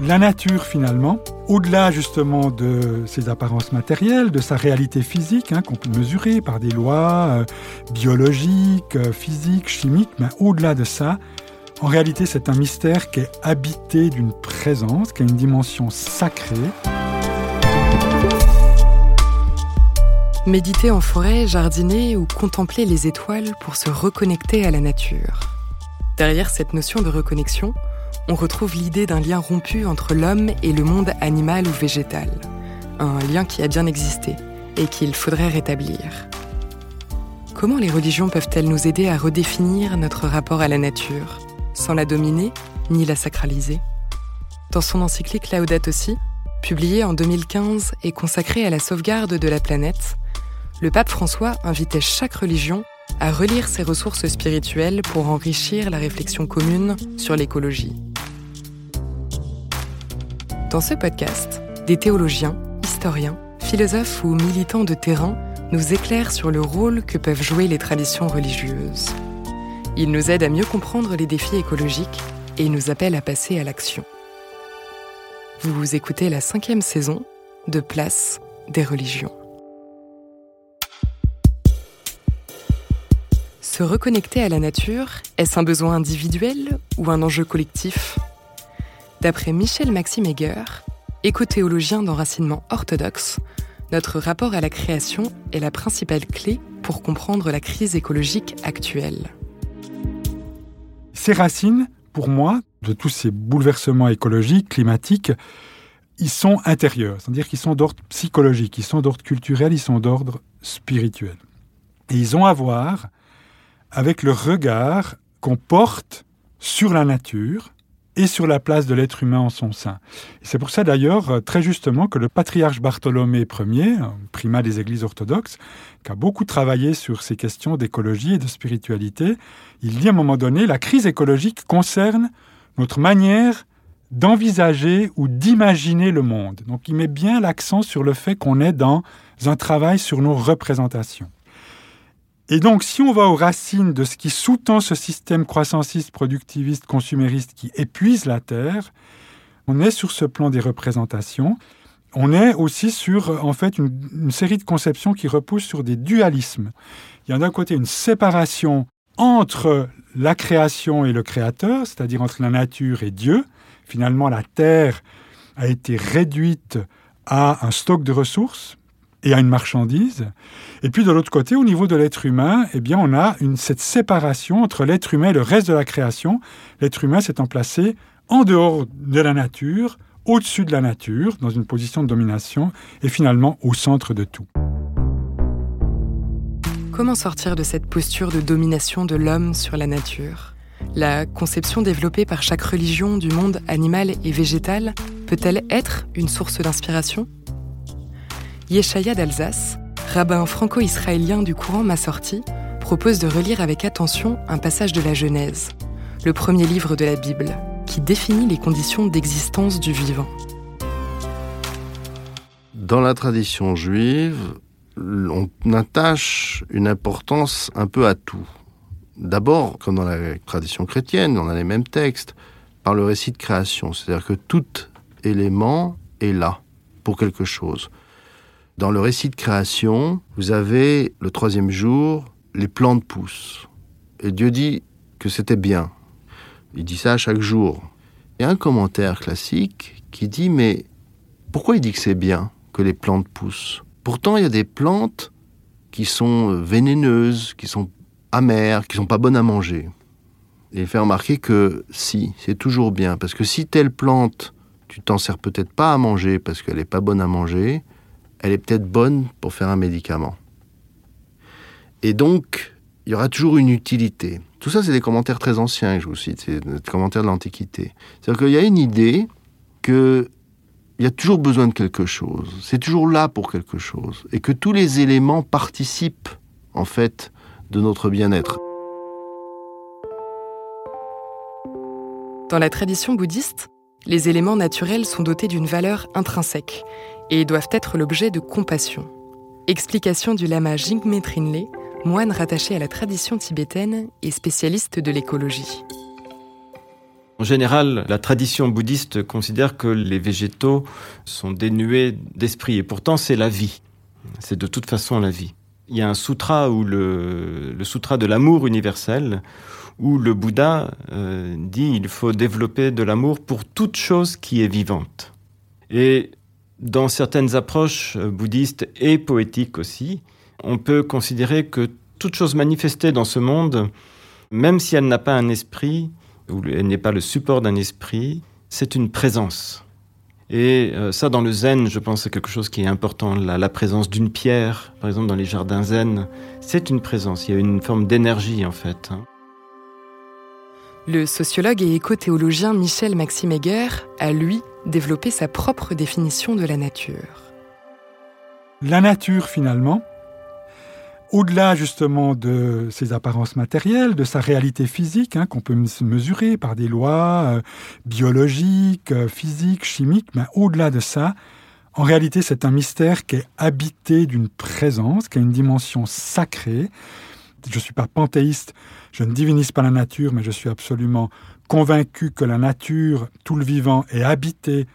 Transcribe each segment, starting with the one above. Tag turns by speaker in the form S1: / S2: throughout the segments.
S1: La nature, finalement, au-delà justement de ses apparences matérielles, de sa réalité physique, hein, qu'on peut mesurer par des lois euh, biologiques, euh, physiques, chimiques, mais au-delà de ça, en réalité, c'est un mystère qui est habité d'une présence, qui a une dimension sacrée.
S2: Méditer en forêt, jardiner ou contempler les étoiles pour se reconnecter à la nature. Derrière cette notion de reconnexion, on retrouve l'idée d'un lien rompu entre l'homme et le monde animal ou végétal. Un lien qui a bien existé et qu'il faudrait rétablir. Comment les religions peuvent-elles nous aider à redéfinir notre rapport à la nature, sans la dominer ni la sacraliser? Dans son encyclique Laudato Si, publiée en 2015 et consacrée à la sauvegarde de la planète, le pape François invitait chaque religion à relire ses ressources spirituelles pour enrichir la réflexion commune sur l'écologie. Dans ce podcast, des théologiens, historiens, philosophes ou militants de terrain nous éclairent sur le rôle que peuvent jouer les traditions religieuses. Ils nous aident à mieux comprendre les défis écologiques et nous appellent à passer à l'action. Vous écoutez la cinquième saison de Place des religions. Se reconnecter à la nature, est-ce un besoin individuel ou un enjeu collectif? D'après Michel Maxime Heger, écothéologien d'enracinement orthodoxe, notre rapport à la création est la principale clé pour comprendre la crise écologique actuelle.
S1: Ces racines, pour moi, de tous ces bouleversements écologiques, climatiques, ils sont intérieurs, c'est-à-dire qu'ils sont d'ordre psychologique, ils sont d'ordre culturel, ils sont d'ordre spirituel. Et ils ont à voir avec le regard qu'on porte sur la nature et sur la place de l'être humain en son sein. C'est pour ça d'ailleurs, très justement, que le patriarche Bartholomé Ier, primat des églises orthodoxes, qui a beaucoup travaillé sur ces questions d'écologie et de spiritualité, il dit à un moment donné, la crise écologique concerne notre manière d'envisager ou d'imaginer le monde. Donc il met bien l'accent sur le fait qu'on est dans un travail sur nos représentations. Et donc, si on va aux racines de ce qui sous-tend ce système croissanciste, productiviste, consumériste qui épuise la Terre, on est sur ce plan des représentations. On est aussi sur, en fait, une, une série de conceptions qui reposent sur des dualismes. Il y a d'un côté une séparation entre la création et le créateur, c'est-à-dire entre la nature et Dieu. Finalement, la Terre a été réduite à un stock de ressources et à une marchandise. Et puis de l'autre côté, au niveau de l'être humain, eh bien, on a cette séparation entre l'être humain et le reste de la création. L'être humain s'étant placé en dehors de la nature, au-dessus de la nature, dans une position de domination, et finalement au centre de tout.
S2: Comment sortir de cette posture de domination de l'homme sur la nature? La conception développée par chaque religion du monde animal et végétal peut-elle être une source d'inspiration? Yeshaya d'Alsace, rabbin franco-israélien du courant Massorti, propose de relire avec attention un passage de la Genèse, le premier livre de la Bible, qui définit les conditions d'existence du vivant.
S3: Dans la tradition juive, on attache une importance un peu à tout. D'abord, comme dans la tradition chrétienne, on a les mêmes textes, par le récit de création, c'est-à-dire que tout élément est là pour quelque chose. Dans le récit de création, vous avez le troisième jour, les plantes poussent. Et Dieu dit que c'était bien. Il dit ça chaque jour. Il y a un commentaire classique qui dit mais pourquoi il dit que c'est bien que les plantes poussent? Pourtant, il y a des plantes qui sont vénéneuses, qui sont amères, qui sont pas bonnes à manger. Et il fait remarquer que si, c'est toujours bien. Parce que si telle plante, tu t'en sers peut-être pas à manger parce qu'elle n'est pas bonne à manger, elle est peut-être bonne pour faire un médicament. Et donc, il y aura toujours une utilité. Tout ça, c'est des commentaires très anciens que je vous cite, c'est des commentaires de l'Antiquité. C'est-à-dire qu'il y a une idée qu'il y a toujours besoin de quelque chose, c'est toujours là pour quelque chose, et que tous les éléments participent, en fait, de notre bien-être.
S2: Dans la tradition bouddhiste, les éléments naturels sont dotés d'une valeur intrinsèque et doivent être l'objet de compassion. Explication du lama Jigme Trinle, moine rattaché à la tradition tibétaine et spécialiste de l'écologie.
S4: En général, la tradition bouddhiste considère que les végétaux sont dénués d'esprit, et pourtant c'est la vie. C'est de toute façon la vie. Il y a un sutra le, le sutra de l'amour universel, où le Bouddha euh, dit il faut développer de l'amour pour toute chose qui est vivante. Et dans certaines approches bouddhistes et poétiques aussi, on peut considérer que toute chose manifestée dans ce monde, même si elle n'a pas un esprit, ou elle n'est pas le support d'un esprit, c'est une présence. Et euh, ça, dans le zen, je pense, c'est quelque chose qui est important. La, présence d'une pierre, par exemple, dans les jardins zen, c'est une présence. Il y a une forme d'énergie, en fait. Hein.
S2: Le sociologue et éco-théologien Michel Maxime Heger a, lui, développé sa propre définition de la nature.
S1: La nature, finalement, au-delà justement de ses apparences matérielles, de sa réalité physique, hein, qu'on peut mesurer par des lois euh, biologiques, euh, physiques, chimiques, mais au-delà de ça, en réalité, c'est un mystère qui est habité d'une présence, qui a une dimension sacrée. Je ne suis pas panthéiste, je ne divinise pas la nature, mais je suis absolument convaincu que la nature, tout le vivant, est habité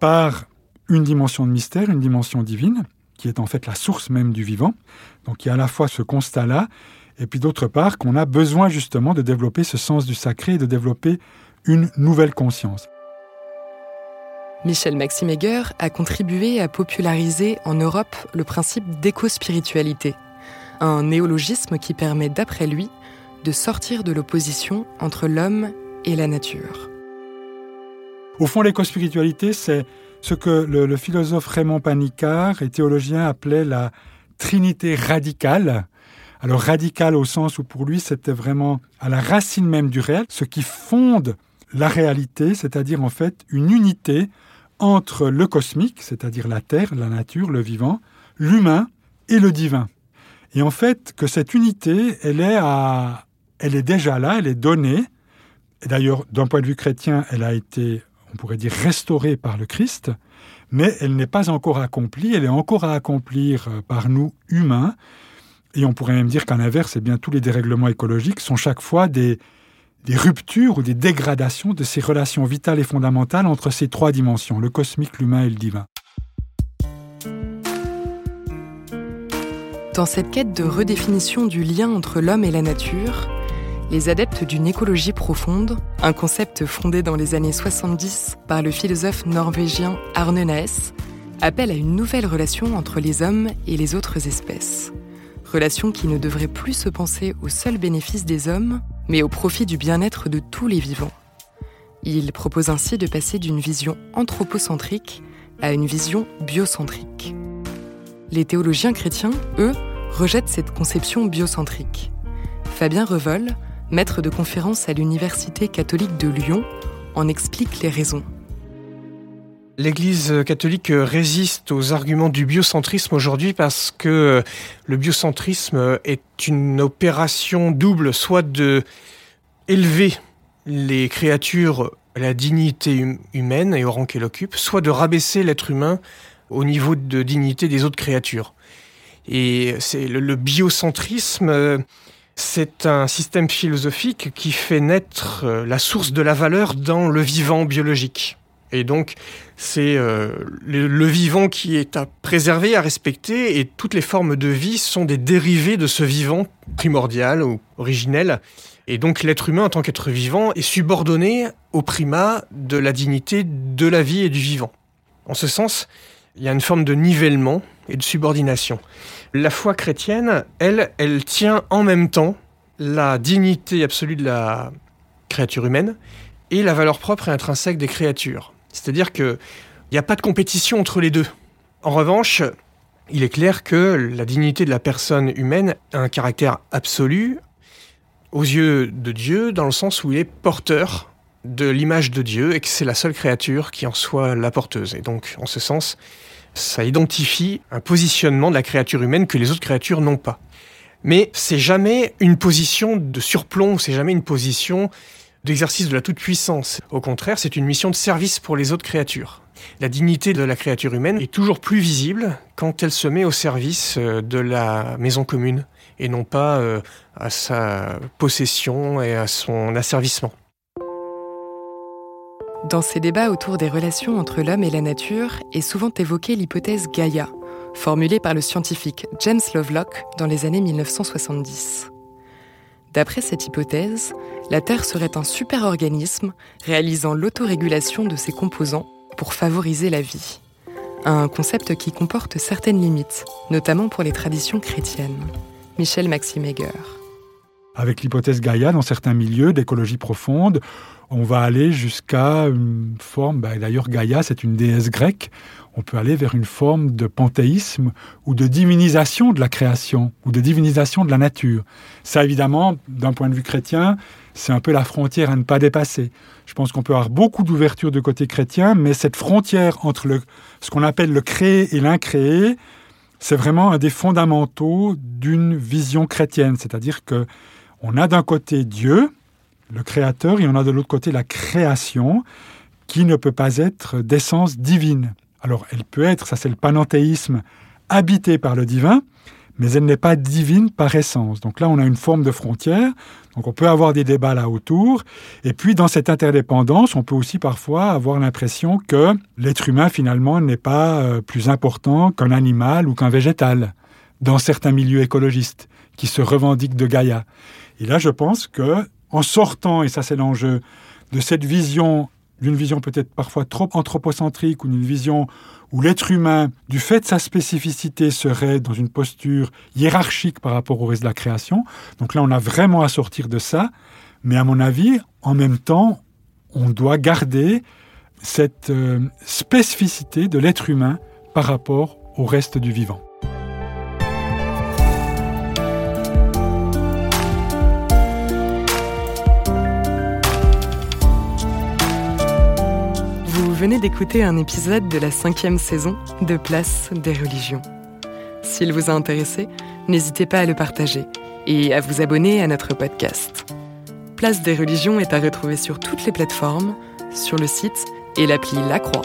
S1: par une dimension de mystère, une dimension divine qui est en fait la source même du vivant. Donc il y a à la fois ce constat-là, et puis d'autre part qu'on a besoin justement de développer ce sens du sacré et de développer une nouvelle conscience.
S2: Michel Maxime Heger a contribué à populariser en Europe le principe d'éco-spiritualité, un néologisme qui permet, d'après lui, de sortir de l'opposition entre l'homme et la nature.
S1: Au fond, l'éco-spiritualité, c'est ce que le, philosophe Raymond Panicard et théologien appelait la trinité radicale. Alors radicale au sens où pour lui c'était vraiment à la racine même du réel, ce qui fonde la réalité, c'est-à-dire en fait une unité entre le cosmique, c'est-à-dire la Terre, la nature, le vivant, l'humain et le divin. Et en fait que cette unité, elle est, déjà là, elle est donnée. Et d'ailleurs, d'un point de vue chrétien, elle a été on pourrait dire restaurée par le Christ, mais elle n'est pas encore accomplie, elle est encore à accomplir euh, par nous humains. Et on pourrait même dire qu'en inverse, eh bien, tous les dérèglements écologiques sont chaque fois des ruptures ou des dégradations de ces relations vitales et fondamentales entre ces trois dimensions, le cosmique, l'humain et le divin.
S2: Dans cette quête de redéfinition du lien entre l'homme et la nature, les adeptes d'une écologie profonde, un concept fondé dans les années 70 par le philosophe norvégien Arne Naes, appellent à une nouvelle relation entre les hommes et les autres espèces. Relation qui ne devrait plus se penser au seul bénéfice des hommes, mais au profit du bien-être de tous les vivants. Il propose ainsi de passer d'une vision anthropocentrique à une vision biocentrique. Les théologiens chrétiens, eux, rejettent cette conception biocentrique. Fabien Revol, maître de conférence à l'Université catholique de Lyon, en explique les raisons.
S5: L'Église catholique résiste aux arguments du biocentrisme aujourd'hui parce que le biocentrisme est une opération double, soit de élever les créatures à la dignité hum-, humaine et au rang qu'elle occupe, soit de rabaisser l'être humain au niveau de dignité des autres créatures. Et c'est le, biocentrisme c'est un système philosophique qui fait naître euh, la source de la valeur dans le vivant biologique. Et donc, c'est euh, le, vivant qui est à préserver, à respecter, et toutes les formes de vie sont des dérivés de ce vivant primordial ou originel. Et donc, l'être humain, en tant qu'être vivant, est subordonné au primat de la dignité de la vie et du vivant. En ce sens, il y a une forme de nivellement et de subordination. La foi chrétienne, elle, elle tient en même temps la dignité absolue de la créature humaine et la valeur propre et intrinsèque des créatures. C'est-à-dire qu'il n'y a pas de compétition entre les deux. En revanche, il est clair que la dignité de la personne humaine a un caractère absolu aux yeux de Dieu dans le sens où il est porteur de l'image de Dieu et que c'est la seule créature qui en soit la porteuse. Et donc, en ce sens, ça identifie un positionnement de la créature humaine que les autres créatures n'ont pas. Mais c'est jamais une position de surplomb, c'est jamais une position d'exercice de la toute-puissance. Au contraire, c'est une mission de service pour les autres créatures. La dignité de la créature humaine est toujours plus visible quand elle se met au service euh, de la maison commune et non pas euh, à sa possession et à son asservissement.
S2: Dans ces débats autour des relations entre l'homme et la nature est souvent évoquée l'hypothèse Gaïa, formulée par le scientifique James Lovelock dans les années 1970. D'après cette hypothèse, la Terre serait un super-organisme réalisant l'autorégulation de ses composants pour favoriser la vie. Un concept qui comporte certaines limites, notamment pour les traditions chrétiennes. Michel Maxime Heger.
S1: Avec l'hypothèse Gaïa, dans certains milieux d'écologie profonde, on va aller jusqu'à une forme, bah, d'ailleurs Gaïa c'est une déesse grecque, on peut aller vers une forme de panthéisme ou de divinisation de la création ou de divinisation de la nature. Ça évidemment, d'un point de vue chrétien, c'est un peu la frontière à ne pas dépasser. Je pense qu'on peut avoir beaucoup d'ouverture de côté chrétien, mais cette frontière entre ce qu'on appelle le créé et l'incréé, c'est vraiment un des fondamentaux d'une vision chrétienne. C'est-à-dire que on a d'un côté Dieu, le créateur, et on a de l'autre côté la création, qui ne peut pas être d'essence divine. Alors elle peut être, ça c'est le panenthéisme, habitée par le divin, mais elle n'est pas divine par essence. Donc là, on a une forme de frontière. Donc on peut avoir des débats là autour. Et puis dans cette interdépendance, on peut aussi parfois avoir l'impression que l'être humain finalement n'est pas euh, plus important qu'un animal ou qu'un végétal dans certains milieux écologistes qui se revendiquent de Gaïa. Et là, je pense que en sortant, et ça c'est l'enjeu, de cette vision, d'une vision peut-être parfois trop anthropocentrique ou d'une vision où l'être humain, du fait de sa spécificité, serait dans une posture hiérarchique par rapport au reste de la création. Donc là, on a vraiment à sortir de ça. Mais à mon avis, en même temps, on doit garder cette euh, spécificité de l'être humain par rapport au reste du vivant.
S2: Venez d'écouter un épisode de la cinquième saison de Place des religions. S'il vous a intéressé, n'hésitez pas à le partager et à vous abonner à notre podcast. Place des religions est à retrouver sur toutes les plateformes, sur le site et l'appli La Croix.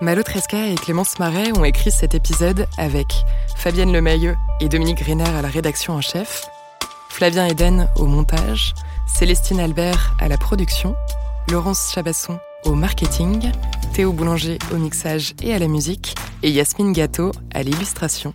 S2: Malo Tresca et Clémence Marais ont écrit cet épisode avec Fabienne Lemayeux et Dominique Griner à la rédaction en chef, Flavien Eden au montage, Célestine Albert à la production, Laurence Chabasson au marketing, Théo Boulanger au mixage et à la musique, et Yasmine Gâteau à l'illustration.